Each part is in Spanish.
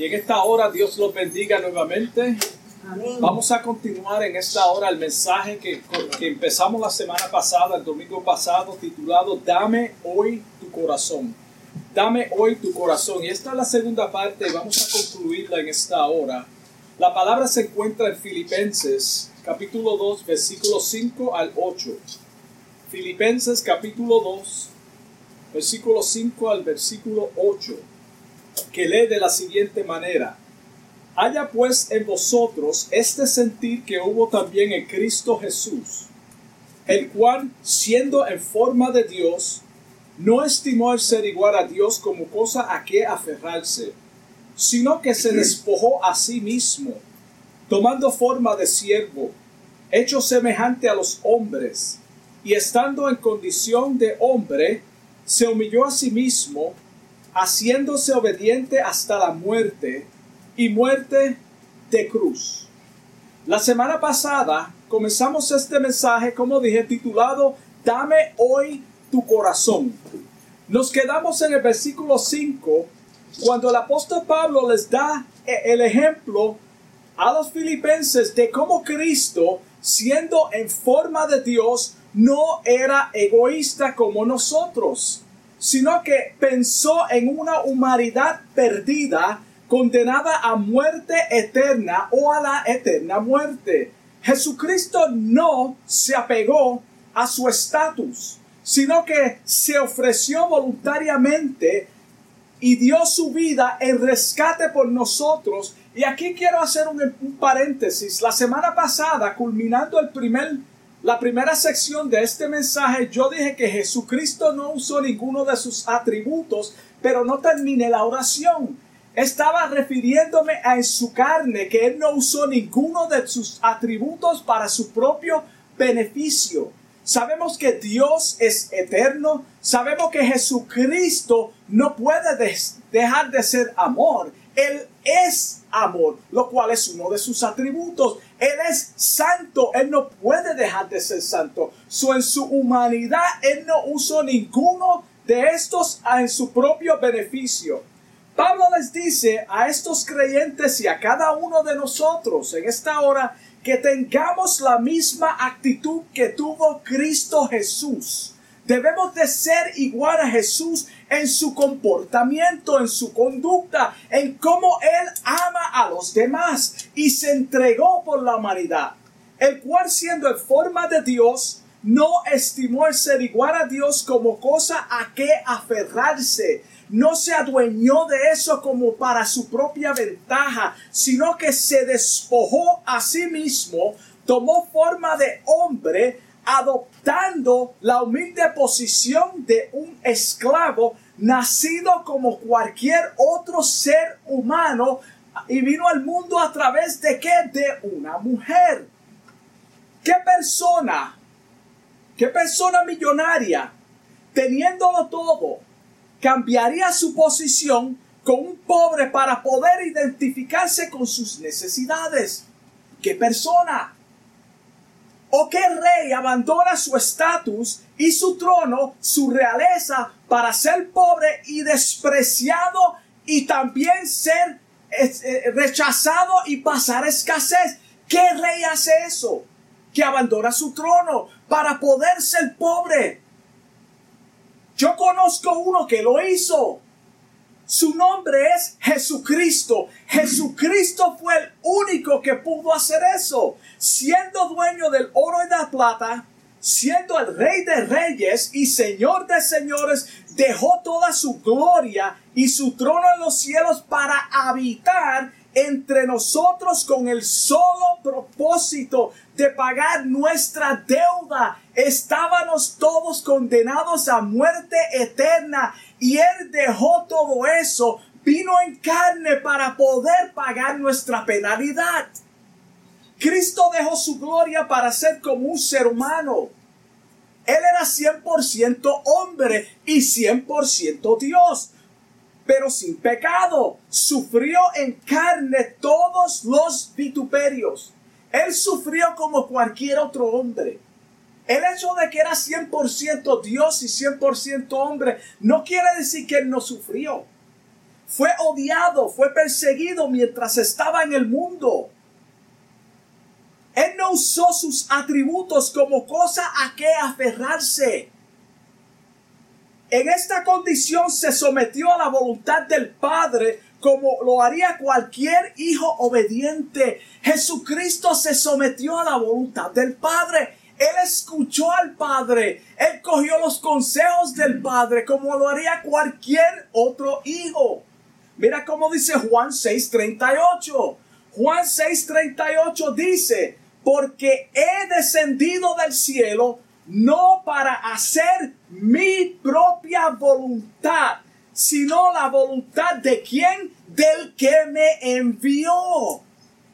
Y en esta hora Dios los bendiga nuevamente. Vamos a continuar en esta hora el mensaje que, que empezamos la semana pasada, el domingo pasado, titulado Dame hoy tu corazón. Dame hoy tu corazón. Y esta es la segunda parte y vamos a concluirla en esta hora. La palabra se encuentra en Filipenses capítulo 2, versículo 5 al 8. Filipenses capítulo 2, versículo 5 al versículo 8, que lee de la siguiente manera. Haya pues en vosotros este sentir que hubo también en Cristo Jesús, el cual, siendo en forma de Dios, no estimó el ser igual a Dios como cosa a que aferrarse, sino que se despojó a sí mismo, tomando forma de siervo, hecho semejante a los hombres, y estando en condición de hombre, se humilló a sí mismo, haciéndose obediente hasta la muerte y muerte de cruz. La semana pasada comenzamos este mensaje, como dije, titulado Dame hoy tu corazón. Nos quedamos en el versículo 5, cuando el apóstol Pablo les da el ejemplo a los filipenses de cómo Cristo, siendo en forma de Dios, no era egoísta como nosotros, sino que pensó en una humanidad perdida, condenada a muerte eterna o a la eterna muerte. Jesucristo no se apegó a su estatus, sino que se ofreció voluntariamente y dio su vida en rescate por nosotros. Y aquí quiero hacer un, un paréntesis. La semana pasada, culminando el primer la primera sección de este mensaje yo dije que Jesucristo no usó ninguno de sus atributos, pero no terminé la oración. Estaba refiriéndome a en su carne que Él no usó ninguno de sus atributos para su propio beneficio. Sabemos que Dios es eterno, sabemos que Jesucristo no puede dejar de ser amor. Él es amor, lo cual es uno de sus atributos. Él es santo, Él no puede dejar de ser santo. en su humanidad, Él no usó ninguno de estos en su propio beneficio. Pablo les dice a estos creyentes y a cada uno de nosotros en esta hora que tengamos la misma actitud que tuvo Cristo Jesús. Debemos de ser igual a Jesús en su comportamiento, en su conducta, en cómo Él ama a los demás y se entregó por la humanidad, el cual siendo en forma de Dios, no estimó el ser igual a Dios como cosa a que aferrarse. No se adueñó de eso como para su propia ventaja, sino que se despojó a sí mismo, tomó forma de hombre, adoptando la humilde posición de un esclavo nacido como cualquier otro ser humano y vino al mundo a través de qué? De una mujer. ¿Qué persona? ¿Qué persona millonaria, teniéndolo todo, cambiaría su posición con un pobre para poder identificarse con sus necesidades? ¿Qué persona? ¿O qué rey abandona su estatus y su trono, su realeza, para ser pobre y despreciado y también ser eh, rechazado y pasar escasez? ¿Qué rey hace eso? Que abandona su trono para poder ser pobre. Yo conozco uno que lo hizo. Su nombre es Jesucristo. Jesucristo fue el único que pudo hacer eso. Siendo dueño del oro y de la plata, siendo el rey de reyes y señor de señores, dejó toda su gloria y su trono en los cielos para habitar entre nosotros con el solo propósito de pagar nuestra deuda. Estábamos todos condenados a muerte eterna y Él dejó todo eso, vino en carne para poder pagar nuestra penalidad. Cristo dejó su gloria para ser como un ser humano. Él era 100% hombre y 100% Dios pero sin pecado. Sufrió en carne todos los vituperios. Él sufrió como cualquier otro hombre. El hecho de que era 100% Dios y 100% hombre no quiere decir que él no sufrió. fue odiado, fue perseguido mientras estaba en el mundo. Él no usó sus atributos como cosa a que aferrarse. En esta condición se sometió a la voluntad del Padre como lo haría cualquier hijo obediente. Jesucristo se sometió a la voluntad del Padre. Él escuchó al Padre. Él cogió los consejos del Padre como lo haría cualquier otro hijo. Mira cómo dice Juan 6:38. Juan 6:38 dice, porque he descendido del cielo no para hacer mi propia voluntad, sino la voluntad de quien? Del que me envió.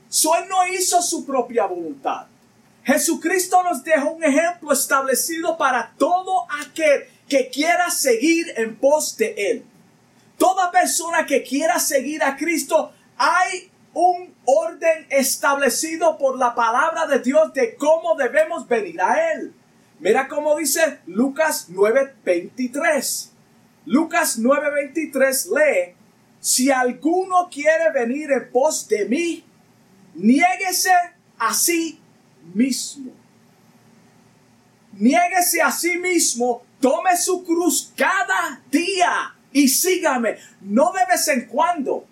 So, él no hizo su propia voluntad. Jesucristo nos dejó un ejemplo establecido para todo aquel que quiera seguir en pos de él. Toda persona que quiera seguir a Cristo, hay un orden establecido por la palabra de Dios de cómo debemos venir a Él. Mira cómo dice Lucas 9:23. Lucas 9:23 lee, si alguno quiere venir en pos de mí, niéguese a sí mismo. Niéguese a sí mismo, tome su cruz cada día y sígame, no de vez en cuando.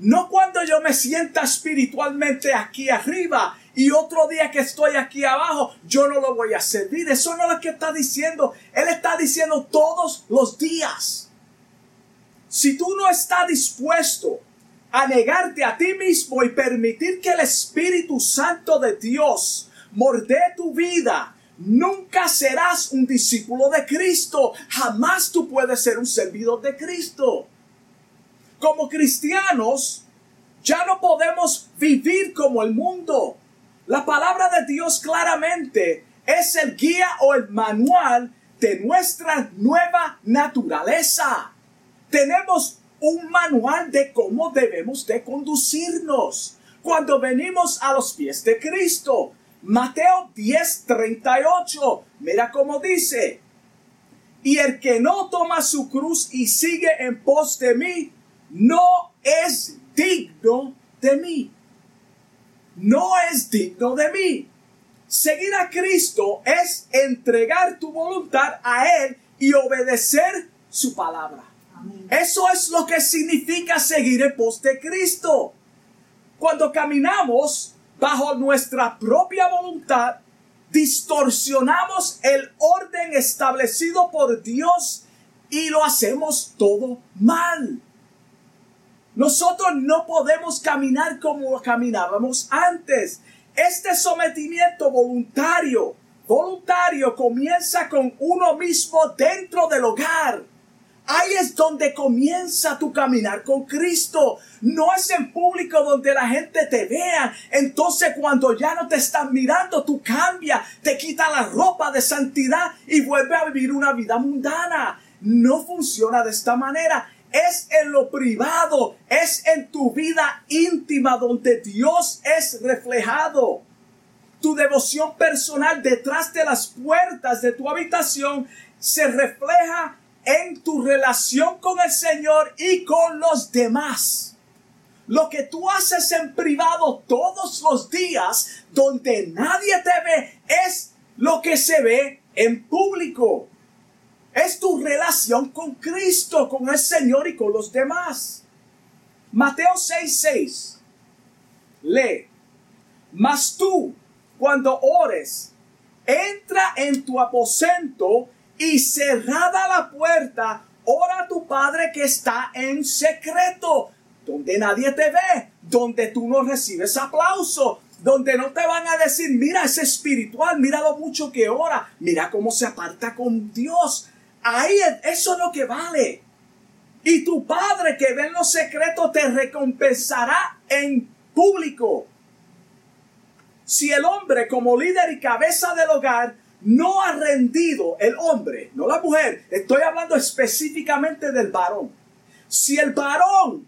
No cuando yo me sienta espiritualmente aquí arriba y otro día que estoy aquí abajo, yo no lo voy a servir. Eso no es lo que está diciendo. Él está diciendo todos los días. Si tú no estás dispuesto a negarte a ti mismo y permitir que el Espíritu Santo de Dios morde tu vida, nunca serás un discípulo de Cristo. Jamás tú puedes ser un servidor de Cristo. Como cristianos, ya no podemos vivir como el mundo. La palabra de Dios claramente es el guía o el manual de nuestra nueva naturaleza. Tenemos un manual de cómo debemos de conducirnos cuando venimos a los pies de Cristo. Mateo 10:38, mira cómo dice, y el que no toma su cruz y sigue en pos de mí, no es digno de mí. No es digno de mí. Seguir a Cristo es entregar tu voluntad a Él y obedecer su palabra. Eso es lo que significa seguir en pos de Cristo. Cuando caminamos bajo nuestra propia voluntad, distorsionamos el orden establecido por Dios y lo hacemos todo mal. Nosotros no podemos caminar como caminábamos antes. Este sometimiento voluntario, voluntario comienza con uno mismo dentro del hogar. Ahí es donde comienza tu caminar con Cristo. No es en público donde la gente te vea. Entonces cuando ya no te están mirando, tú cambias, te quita la ropa de santidad y vuelve a vivir una vida mundana. No funciona de esta manera es en lo privado, es en tu vida íntima donde Dios es reflejado. Tu devoción personal detrás de las puertas de tu habitación se refleja en tu relación con el Señor y con los demás. Lo que tú haces en privado todos los días, donde nadie te ve, es lo que se ve en público. Es tu relación con Cristo, con el Señor y con los demás. Mateo 6:6. Lee. Mas tú, cuando ores, entra en tu aposento y cerrada la puerta, ora a tu Padre que está en secreto, donde nadie te ve, donde tú no recibes aplauso, donde no te van a decir, mira, es espiritual, mira lo mucho que ora, mira cómo se aparta con Dios. Ahí eso es lo que vale. Y tu Padre que ve en los secretos te recompensará en público. Si el hombre como líder y cabeza del hogar no ha rendido, el hombre, no la mujer, estoy hablando específicamente del varón. Si el varón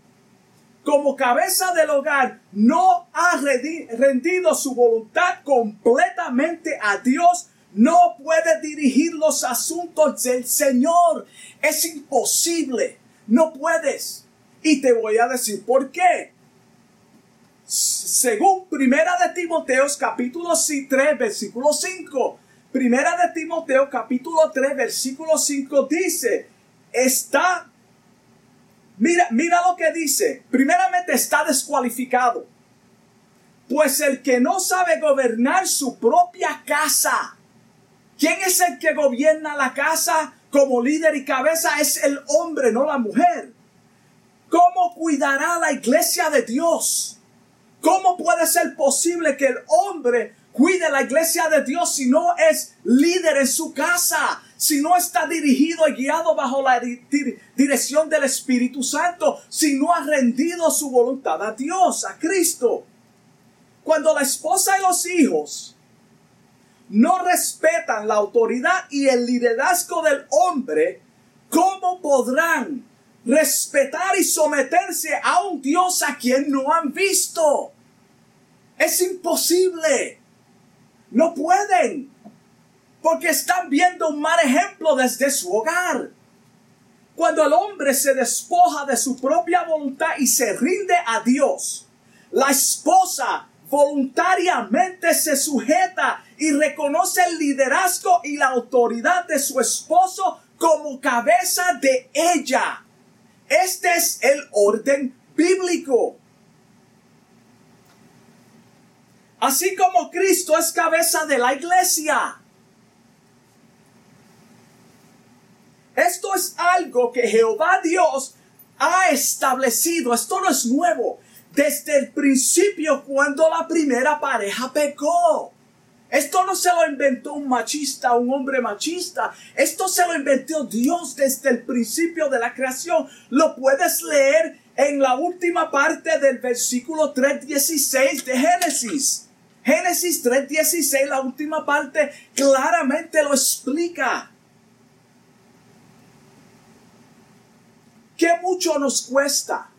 como cabeza del hogar no ha rendido su voluntad completamente a Dios, no puede dirigir los asuntos del Señor. Es imposible. No puedes. Y te voy a decir por qué. Según Primera de Timoteo capítulo 3 versículo 5. Primera de Timoteo capítulo 3 versículo 5 dice, está, mira, mira lo que dice, primeramente está descualificado. Pues el que no sabe gobernar su propia casa, ¿quién es el que gobierna la casa como líder y cabeza? Es el hombre, no la mujer. ¿Cómo cuidará la iglesia de Dios? ¿Cómo puede ser posible que el hombre cuide la iglesia de Dios si no es líder en su casa? Si no está dirigido y guiado bajo la dirección del Espíritu Santo, si no ha rendido su voluntad a Dios, a Cristo. Cuando la esposa y los hijos no respetan la autoridad y el liderazgo del hombre, ¿cómo podrán respetar y someterse a un Dios a quien no han visto? Es imposible. No pueden. Porque están viendo un mal ejemplo desde su hogar. Cuando el hombre se despoja de su propia voluntad y se rinde a Dios, la esposa voluntariamente se sujeta y reconoce el liderazgo y la autoridad de su esposo como cabeza de ella. Este es el orden bíblico. Así como Cristo es cabeza de la iglesia. Esto es algo que Jehová Dios ha establecido. Esto no es nuevo desde el principio cuando la primera pareja pecó. Esto no se lo inventó un machista, un hombre machista. Esto se lo inventó Dios desde el principio de la creación. Lo puedes leer en la última parte del versículo 3.16 de Génesis. Génesis 3.16, la última parte, claramente lo explica. ¿Qué mucho nos cuesta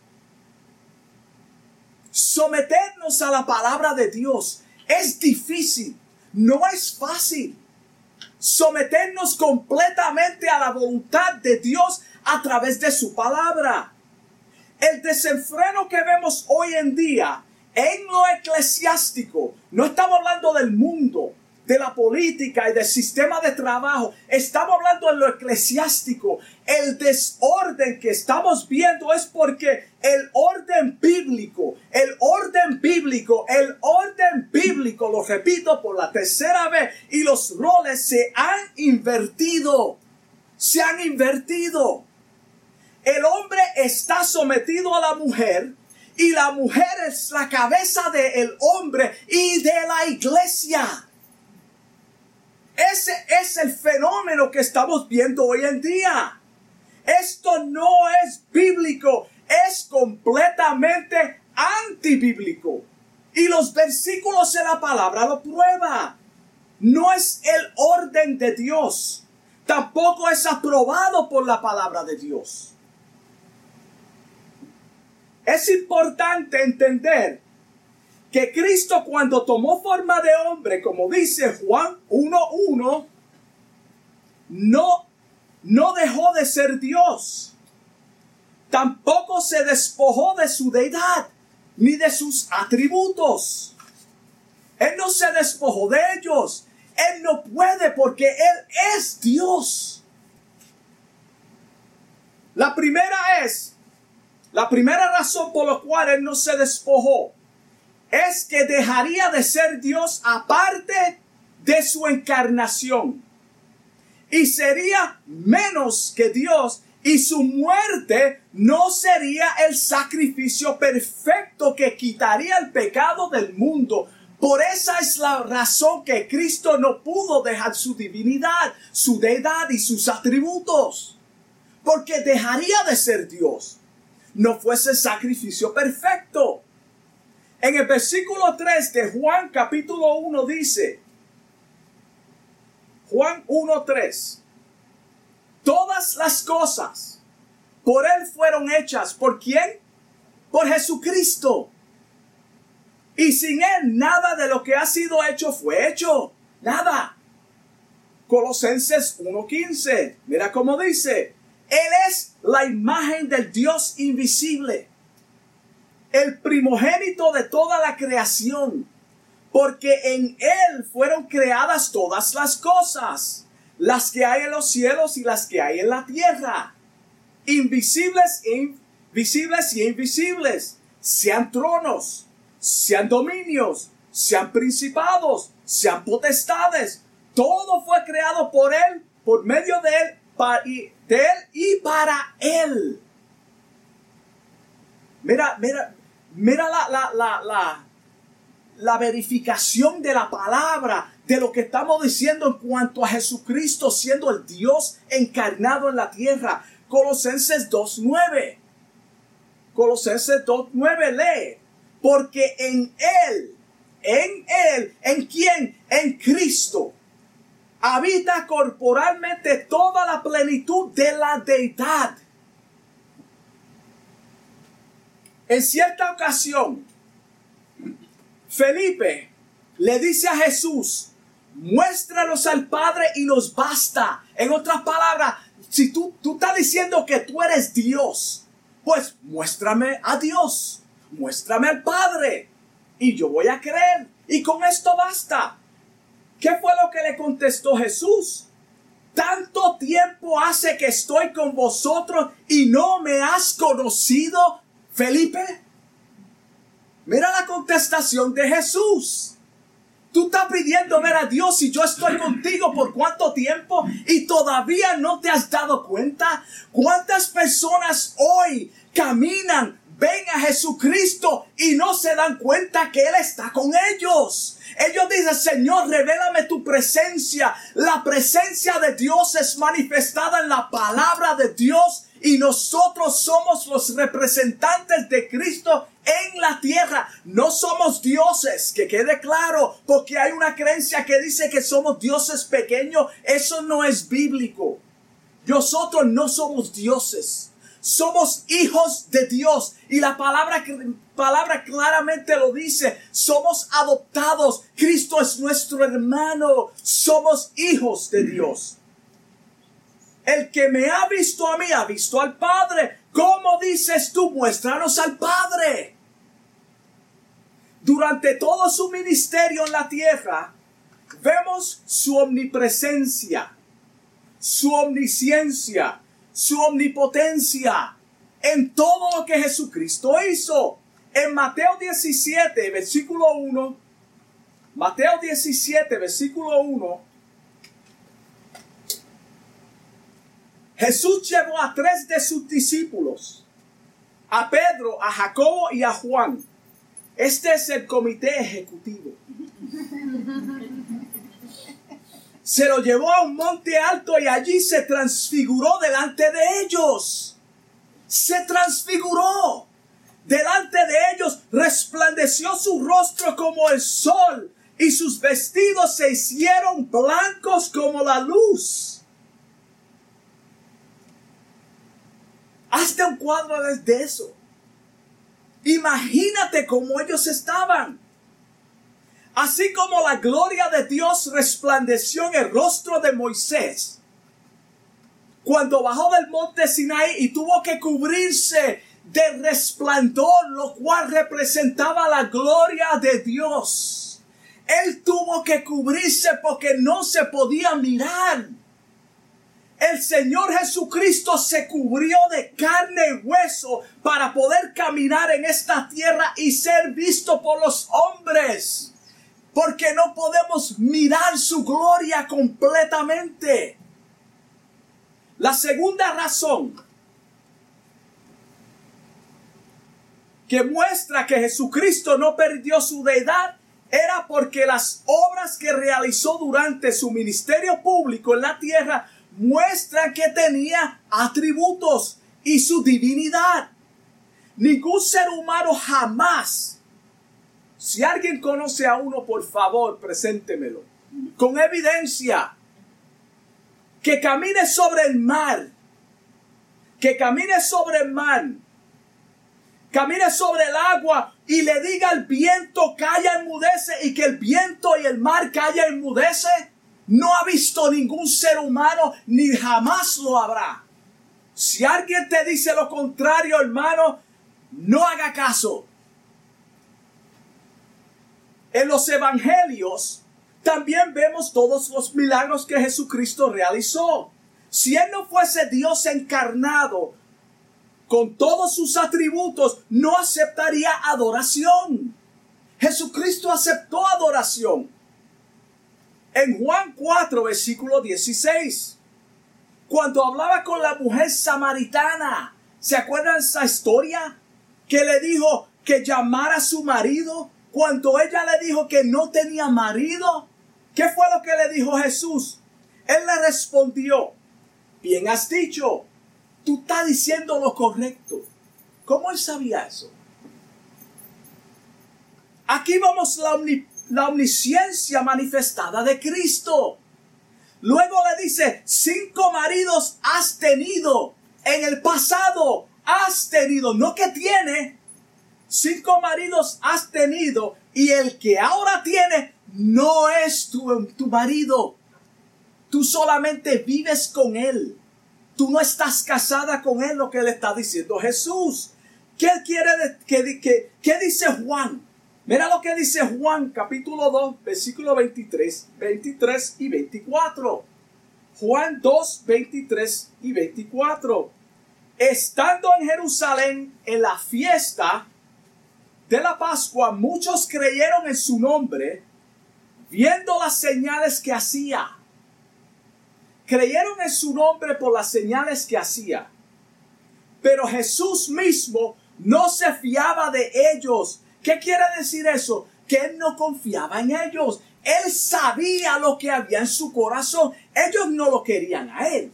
someternos a la palabra de Dios. Es difícil, no es fácil. Someternos completamente a la voluntad de Dios a través de su palabra. El desenfreno que vemos hoy en día en lo eclesiástico, no estamos hablando del mundo, de la política y del sistema de trabajo. Estamos hablando en lo eclesiástico. El desorden que estamos viendo es porque el orden bíblico, el orden bíblico, el orden bíblico, lo repito por la tercera vez, y los roles se han invertido. Se han invertido. El hombre está sometido a la mujer y la mujer es la cabeza del hombre y de la iglesia. Ese es el fenómeno que estamos viendo hoy en día. Esto no es bíblico, es completamente antibíblico. Y los versículos de la palabra lo prueba. No es el orden de Dios. Tampoco es aprobado por la palabra de Dios. Es importante entender que Cristo cuando tomó forma de hombre, como dice Juan 1.1, no, no dejó de ser Dios. Tampoco se despojó de su deidad ni de sus atributos. Él no se despojó de ellos. Él no puede porque Él es Dios. La primera es, la primera razón por la cual Él no se despojó es que dejaría de ser Dios aparte de su encarnación. Y sería menos que Dios y su muerte no sería el sacrificio perfecto que quitaría el pecado del mundo. Por esa es la razón que Cristo no pudo dejar su divinidad, su deidad y sus atributos. Porque dejaría de ser Dios. No fuese sacrificio perfecto. En el versículo 3 de Juan capítulo 1 dice, Juan 1.3, todas las cosas por Él fueron hechas. ¿Por quién? Por Jesucristo. Y sin Él nada de lo que ha sido hecho fue hecho. Nada. Colosenses 1.15. Mira cómo dice. Él es la imagen del Dios invisible, el primogénito de toda la creación, porque en Él fueron creadas todas las cosas, las que hay en los cielos y las que hay en la tierra, invisibles e y invisibles, sean tronos, sean dominios, sean principados, sean potestades. Todo fue creado por Él, por medio de Él, para, Él y para Él. Mira, mira, mira la, la, la, la, la verificación de la palabra, de lo que estamos diciendo en cuanto a Jesucristo siendo el Dios encarnado en la tierra. Colosenses 2.9. Colosenses 2.9 lee, porque en Él, en Él, ¿en quién? En Cristo. Habita corporalmente toda la plenitud de la deidad. En cierta ocasión, Felipe le dice a Jesús, muéstranos al Padre y nos basta. En otras palabras, si tú, tú estás diciendo que tú eres Dios, pues muéstrame a Dios, muéstrame al Padre y yo voy a creer. Y con esto basta. ¿Qué fue lo que le contestó Jesús? Tanto tiempo hace que estoy con vosotros y no me has conocido, Felipe. Mira la contestación de Jesús. Tú estás pidiendo ver a Dios y yo estoy contigo por cuánto tiempo y todavía no te has dado cuenta. ¿Cuántas personas hoy caminan, ven a Jesucristo y no se dan cuenta que Él está con ellos? Ellos dicen, Señor, revélame tu presencia. La presencia de Dios es manifestada en la palabra de Dios y nosotros somos los representantes de Cristo en la tierra. No somos dioses, que quede claro, porque hay una creencia que dice que somos dioses pequeños. Eso no es bíblico. Nosotros no somos dioses. Somos hijos de Dios. Y la palabra, palabra claramente lo dice. Somos adoptados. Cristo es nuestro hermano. Somos hijos de Dios. El que me ha visto a mí ha visto al Padre. ¿Cómo dices tú? Muéstranos al Padre. Durante todo su ministerio en la tierra, vemos su omnipresencia, su omnisciencia, su omnipotencia en todo lo que Jesucristo hizo. En Mateo 17, versículo 1, Mateo 17, versículo 1, Jesús llevó a tres de sus discípulos, a Pedro, a Jacobo y a Juan. Este es el comité ejecutivo. Se lo llevó a un monte alto y allí se transfiguró delante de ellos. Se transfiguró. Delante de ellos resplandeció su rostro como el sol y sus vestidos se hicieron blancos como la luz. Hazte un cuadro de eso. Imagínate cómo ellos estaban. Así como la gloria de Dios resplandeció en el rostro de Moisés cuando bajó del monte Sinai y tuvo que cubrirse de resplandor, lo cual representaba la gloria de Dios. Él tuvo que cubrirse porque no se podía mirar el Señor Jesucristo se cubrió de carne y hueso para poder caminar en esta tierra y ser visto por los hombres. Porque no podemos mirar su gloria completamente. La segunda razón que muestra que Jesucristo no perdió su deidad era porque las obras que realizó durante su ministerio público en la tierra muestra que tenía atributos y su divinidad. Ningún ser humano jamás. Si alguien conoce a uno, por favor, preséntemelo. Con evidencia. Que camine sobre el mar. Que camine sobre el mar. Camine sobre el agua y le diga al viento, calla, enmudece, y que el viento y el mar calla, enmudece no ha visto ningún ser humano ni jamás lo habrá. Si alguien te dice lo contrario, hermano, no haga caso. En los evangelios también vemos todos los milagros que Jesucristo realizó. Si Él no fuese Dios encarnado, con todos sus atributos, no aceptaría adoración. Jesucristo aceptó adoración. En Juan 4, versículo 16, cuando hablaba con la mujer samaritana, ¿se acuerdan esa historia? Que le dijo que llamara a su marido cuando ella le dijo que no tenía marido. ¿Qué fue lo que le dijo Jesús? Él le respondió, bien has dicho, tú estás diciendo lo correcto. ¿Cómo él sabía eso? Aquí vamos la, la omnisciencia manifestada de Cristo. Luego le dice, cinco maridos has tenido en el pasado. Has tenido, no que tiene. Cinco maridos has tenido y el que ahora tiene no es tu, tu marido. Tú solamente vives con él. Tú no estás casada con él, lo que le está diciendo Jesús. ¿Qué quiere que, que, qué dice Juan? Mira lo que dice Juan capítulo 2, versículo 23, 23 y 24. Juan 2, 23 y 24. Estando en Jerusalén en la fiesta de la Pascua, muchos creyeron en su nombre, viendo las señales que hacía. Creyeron en su nombre por las señales que hacía. Pero Jesús mismo no se fiaba de ellos ¿Qué quiere decir eso? Que él no confiaba en ellos. Él sabía lo que había en su corazón. Ellos no lo querían a él.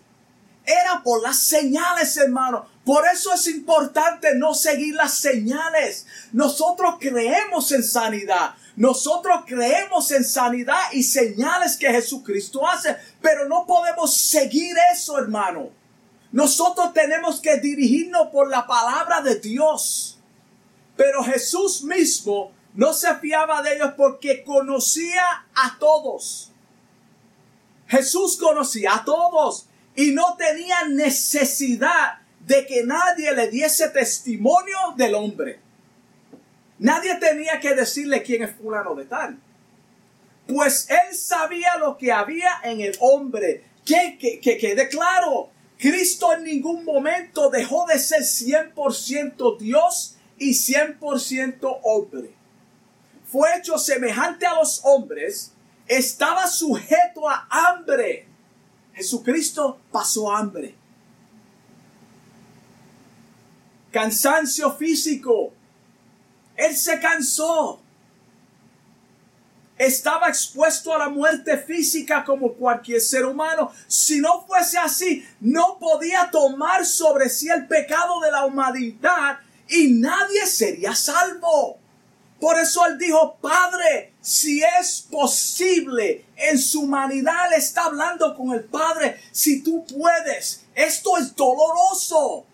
Era por las señales, hermano. Por eso es importante no seguir las señales. Nosotros creemos en sanidad. Nosotros creemos en sanidad y señales que Jesucristo hace. Pero no podemos seguir eso, hermano. Nosotros tenemos que dirigirnos por la palabra de Dios. Pero Jesús mismo no se fiaba de ellos porque conocía a todos. Jesús conocía a todos y no tenía necesidad de que nadie le diese testimonio del hombre. Nadie tenía que decirle quién es fulano de tal. Pues él sabía lo que había en el hombre. Que, que, que quede claro, Cristo en ningún momento dejó de ser 100% Dios y 100% hombre. Fue hecho semejante a los hombres, estaba sujeto a hambre. Jesucristo pasó hambre. Cansancio físico. Él se cansó. Estaba expuesto a la muerte física como cualquier ser humano. Si no fuese así, no podía tomar sobre sí el pecado de la humanidad y nadie sería salvo. Por eso él dijo, Padre, si es posible, en su humanidad le está hablando con el Padre, si tú puedes, esto es doloroso.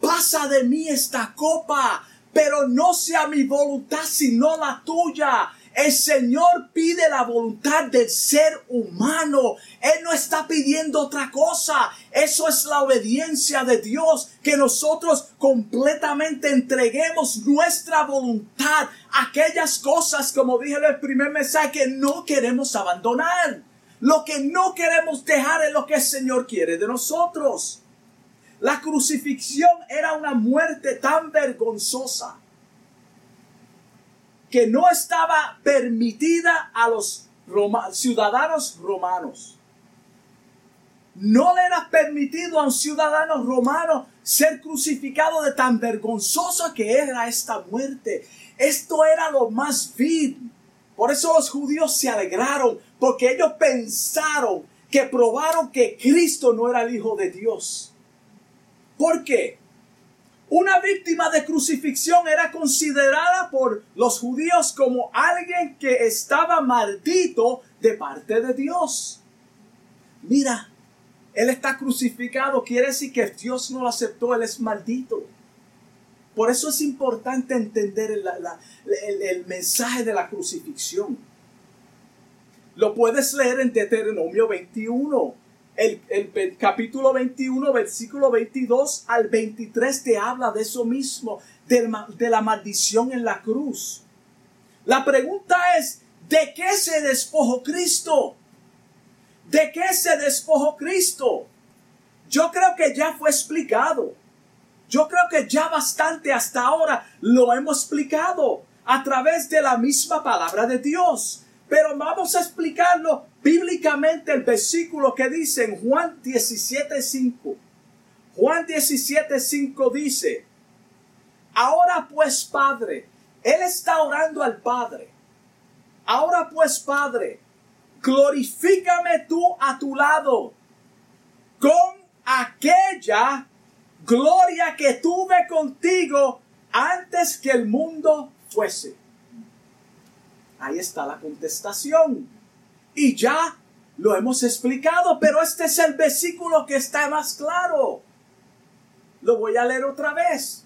Pasa de mí esta copa, pero no sea mi voluntad sino la tuya. El Señor pide la voluntad del ser humano. Él no está pidiendo otra cosa. Eso es la obediencia de Dios. Que nosotros completamente entreguemos nuestra voluntad aquellas cosas, como dije en el primer mensaje, que no queremos abandonar. Lo que no queremos dejar es lo que el Señor quiere de nosotros. La crucifixión era una muerte tan vergonzosa que no estaba permitida a los ciudadanos romanos. No le era permitido a un ciudadano romano ser crucificado de tan vergonzosa que era esta muerte. Esto era lo más vil. Por eso los judíos se alegraron, porque ellos pensaron que probaron que Cristo no era el Hijo de Dios. ¿Por qué? Una víctima de crucifixión era considerada por los judíos como alguien que estaba maldito de parte de Dios. Mira, él está crucificado, quiere decir que Dios no lo aceptó, él es maldito. Por eso es importante entender el, el mensaje de la crucifixión. Lo puedes leer en Deuteronomio 21 el, capítulo 21, versículo 22 al 23 te habla de eso mismo, de, de la maldición en la cruz. La pregunta es, ¿de qué se despojó Cristo? ¿De qué se despojó Cristo? Yo creo que ya fue explicado. Yo creo que ya bastante hasta ahora lo hemos explicado a través de la misma palabra de Dios. Pero vamos a explicarlo bíblicamente el versículo que dice en Juan 17:5. Juan 17:5 dice, Ahora pues Padre, Él está orando al Padre. Ahora pues Padre, glorifícame tú a tu lado con aquella gloria que tuve contigo antes que el mundo fuese. Ahí está la contestación. Y ya lo hemos explicado, pero este es el versículo que está más claro. Lo voy a leer otra vez.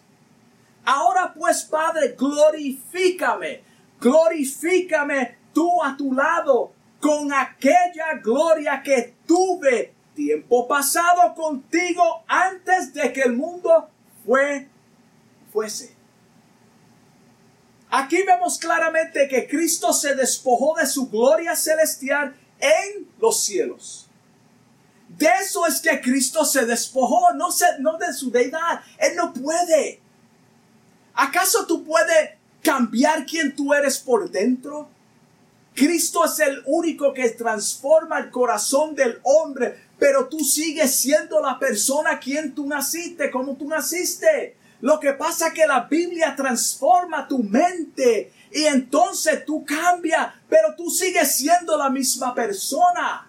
Ahora pues, Padre, glorifícame, glorifícame tú a tu lado con aquella gloria que tuve tiempo pasado contigo antes de que el mundo fue, fuese. Aquí vemos claramente que Cristo se despojó de su gloria celestial en los cielos. De eso es que Cristo se despojó, no, se, no de su deidad. Él no puede. ¿Acaso tú puedes cambiar quien tú eres por dentro? Cristo es el único que transforma el corazón del hombre, pero tú sigues siendo la persona quien tú naciste, como tú naciste. Lo que pasa es que la Biblia transforma tu mente y entonces tú cambias, pero tú sigues siendo la misma persona.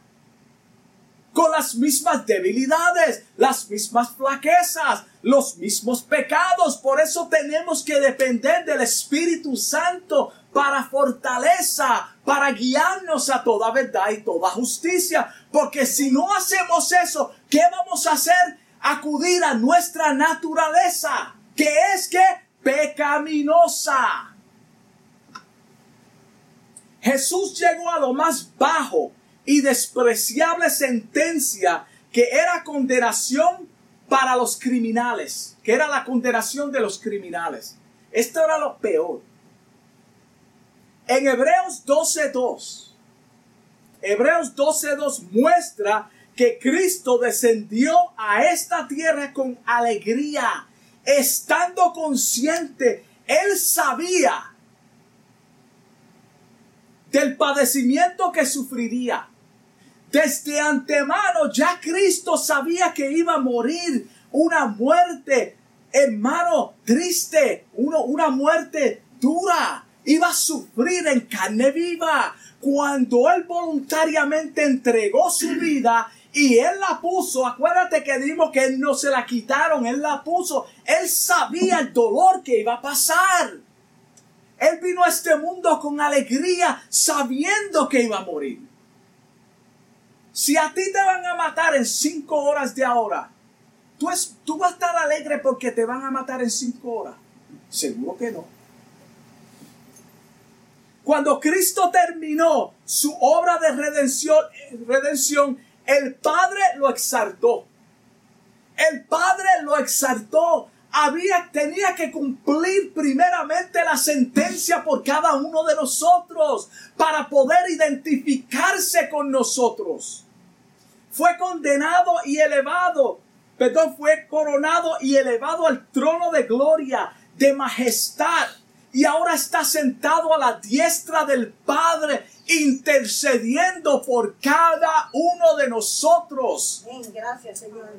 Con las mismas debilidades, las mismas flaquezas, los mismos pecados. Por eso tenemos que depender del Espíritu Santo para fortaleza, para guiarnos a toda verdad y toda justicia. Porque si no hacemos eso, ¿qué vamos a hacer? Acudir a nuestra naturaleza que es que pecaminosa. Jesús llegó a lo más bajo y despreciable sentencia que era condenación para los criminales, que era la condenación de los criminales. Esto era lo peor. En Hebreos 12.2, Hebreos 12.2 muestra que Cristo descendió a esta tierra con alegría estando consciente, él sabía del padecimiento que sufriría. Desde antemano ya Cristo sabía que iba a morir una muerte, hermano, triste, una muerte dura. Iba a sufrir en carne viva. Cuando él voluntariamente entregó su vida y él la puso, acuérdate que dimos que no se la quitaron, él la puso. Él sabía el dolor que iba a pasar. Él vino a este mundo con alegría, sabiendo que iba a morir. Si a ti te van a matar en cinco horas de ahora, ¿tú, es, tú vas a estar alegre porque te van a matar en cinco horas. Seguro que no. Cuando Cristo terminó su obra de redención, redención el Padre lo exaltó. El Padre lo exaltó. Había, tenía que cumplir primeramente la sentencia por cada uno de nosotros para poder identificarse con nosotros. Fue condenado y elevado, perdón, fue coronado y elevado al trono de gloria, de majestad, y ahora está sentado a la diestra del Padre intercediendo por cada uno de nosotros. Gracias, Señor.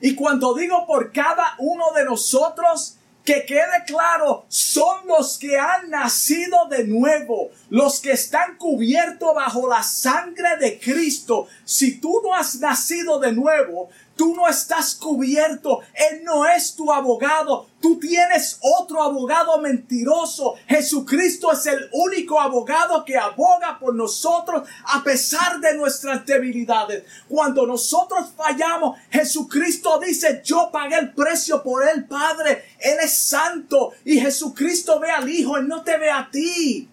Y cuando digo por cada uno de nosotros, que quede claro, son los que han nacido de nuevo, los que están cubiertos bajo la sangre de Cristo. Si tú no has nacido de nuevo, Tú no estás cubierto. Él no es tu abogado. Tú tienes otro abogado mentiroso. Jesucristo es el único abogado que aboga por nosotros a pesar de nuestras debilidades. Cuando nosotros fallamos, Jesucristo dice, yo pagué el precio por él, Padre. Él es santo y Jesucristo ve al Hijo, Él no te ve a ti.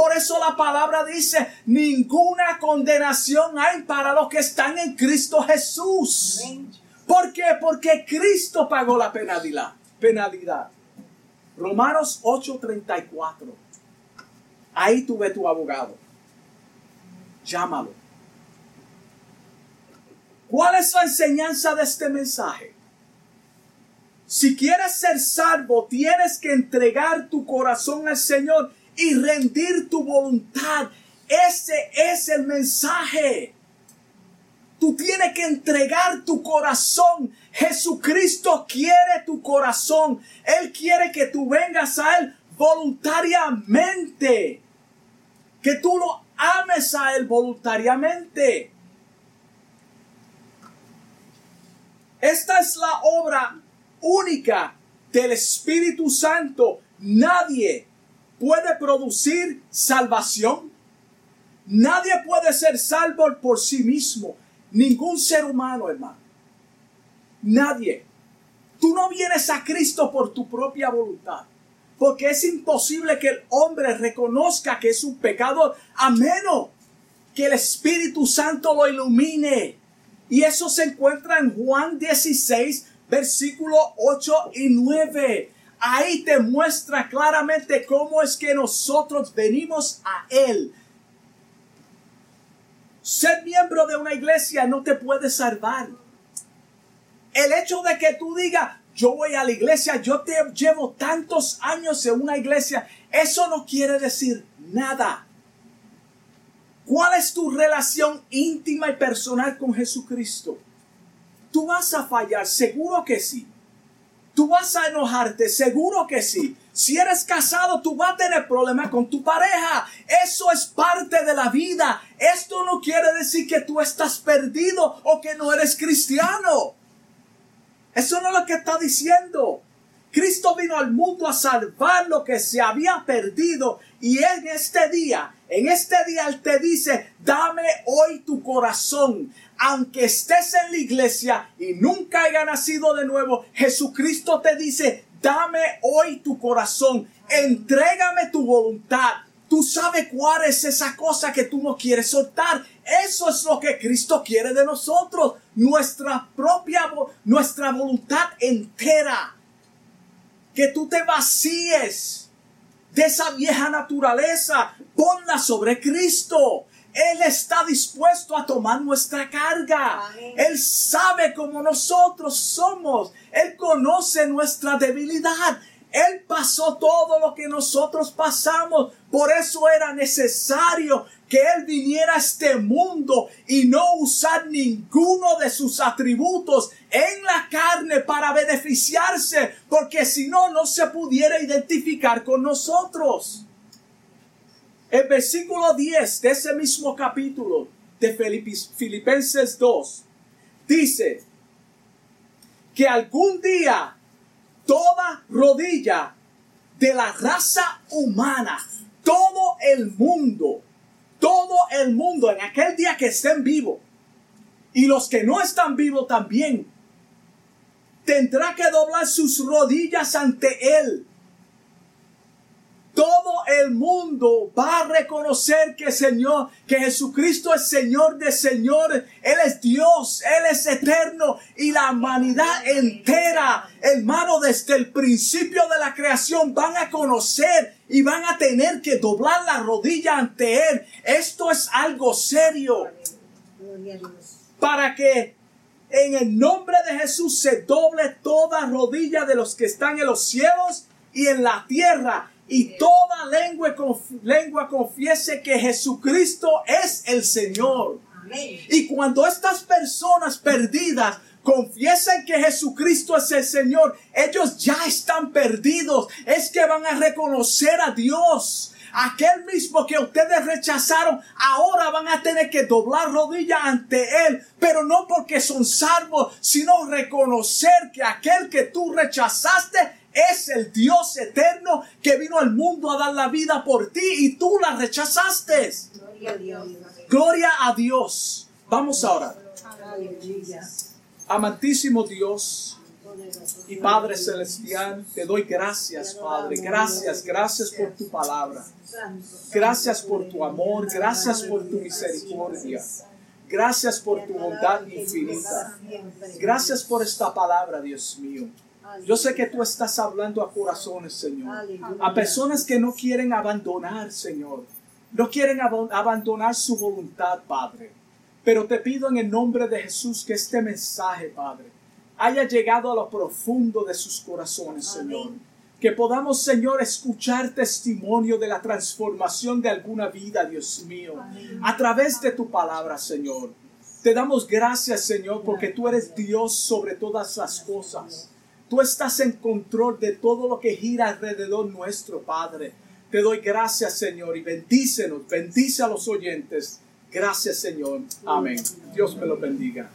Por eso la palabra dice, ninguna condenación hay para los que están en Cristo Jesús. ¿Por qué? Porque Cristo pagó la penalidad. penalidad. Romanos 8:34. Ahí tuve tu abogado. Llámalo. ¿Cuál es la enseñanza de este mensaje? Si quieres ser salvo, tienes que entregar tu corazón al Señor y rendir tu voluntad. Ese es el mensaje. Tú tienes que entregar tu corazón. Jesucristo quiere tu corazón. Él quiere que tú vengas a Él voluntariamente. Que tú lo ames a Él voluntariamente. Esta es la obra única del Espíritu Santo. Nadie puede producir salvación. Nadie puede ser salvo por sí mismo. Ningún ser humano, hermano. Nadie. Tú no vienes a Cristo por tu propia voluntad. Porque es imposible que el hombre reconozca que es un pecador a menos que el Espíritu Santo lo ilumine. Y eso se encuentra en Juan 16, versículo 8 y 9. Ahí te muestra claramente cómo es que nosotros venimos a Él. Ser miembro de una iglesia no te puede salvar. El hecho de que tú digas, yo voy a la iglesia, yo te llevo tantos años en una iglesia, eso no quiere decir nada. ¿Cuál es tu relación íntima y personal con Jesucristo? ¿Tú vas a fallar? Seguro que sí. ¿Tú vas a enojarte? Seguro que sí. Si eres casado, tú vas a tener problemas con tu pareja. Eso es parte de la vida. Esto no quiere decir que tú estás perdido o que no eres cristiano. Eso no es lo que está diciendo. Cristo vino al mundo a salvar lo que se había perdido y en este día, en este día Él te dice, dame hoy tu corazón. Aunque estés en la iglesia y nunca haya nacido de nuevo, Jesucristo te dice, dame hoy tu corazón, entrégame tu voluntad. Tú sabes cuál es esa cosa que tú no quieres soltar. Eso es lo que Cristo quiere de nosotros. Nuestra propia, nuestra voluntad entera que tú te vacíes de esa vieja naturaleza, ponla sobre Cristo. Él está dispuesto a tomar nuestra carga. Él sabe cómo nosotros somos. Él conoce nuestra debilidad. Él pasó todo lo que nosotros pasamos. Por eso era necesario que Él viniera a este mundo y no usar ninguno de sus atributos en la carne para beneficiarse, porque si no, no se pudiera identificar con nosotros. El versículo 10 de ese mismo capítulo de Filipenses 2 dice que algún día toda rodilla de la raza humana, todo el mundo, todo el mundo en aquel día que estén vivos y los que no están vivos también, tendrá que doblar sus rodillas ante Él el mundo va a reconocer que Señor, que Jesucristo es Señor de señores, Él es Dios, Él es eterno y la humanidad entera, hermano, desde el principio de la creación van a conocer y van a tener que doblar la rodilla ante Él. Esto es algo serio. Para que en el nombre de Jesús se doble toda rodilla de los que están en los cielos y en la tierra y toda lengua, lengua confiese que Jesucristo es el Señor. Y cuando estas personas perdidas confiesen que Jesucristo es el Señor, ellos ya están perdidos. Es que van a reconocer a Dios. Aquel mismo que ustedes rechazaron, ahora van a tener que doblar rodillas ante Él, pero no porque son salvos, sino reconocer que aquel que tú rechazaste es el Dios eterno que vino al mundo a dar la vida por ti y tú la rechazaste. Gloria a Dios. Gloria a Dios. Vamos ahora. Amantísimo Dios, Y Padre Celestial, te doy gracias, Padre. Gracias, gracias por tu palabra. Gracias por tu amor, gracias por tu misericordia. Gracias por tu bondad infinita. Gracias por esta palabra, Dios mío. Yo sé que tú estás hablando a corazones, Señor. A personas que no quieren abandonar, Señor. No quieren abandonar su voluntad, Padre. Pero te pido en el nombre de Jesús que este mensaje, Padre, haya llegado a lo profundo de sus corazones, Señor. Que podamos, Señor, escuchar testimonio de la transformación de alguna vida, Dios mío, a través de tu palabra, Señor. Te damos gracias, Señor, porque tú eres Dios sobre todas las cosas. Tú estás en control de todo lo que gira alrededor nuestro, Padre. Te doy gracias, Señor, y bendícenos, bendice a los oyentes. Gracias, Señor. Amén. Dios me lo bendiga.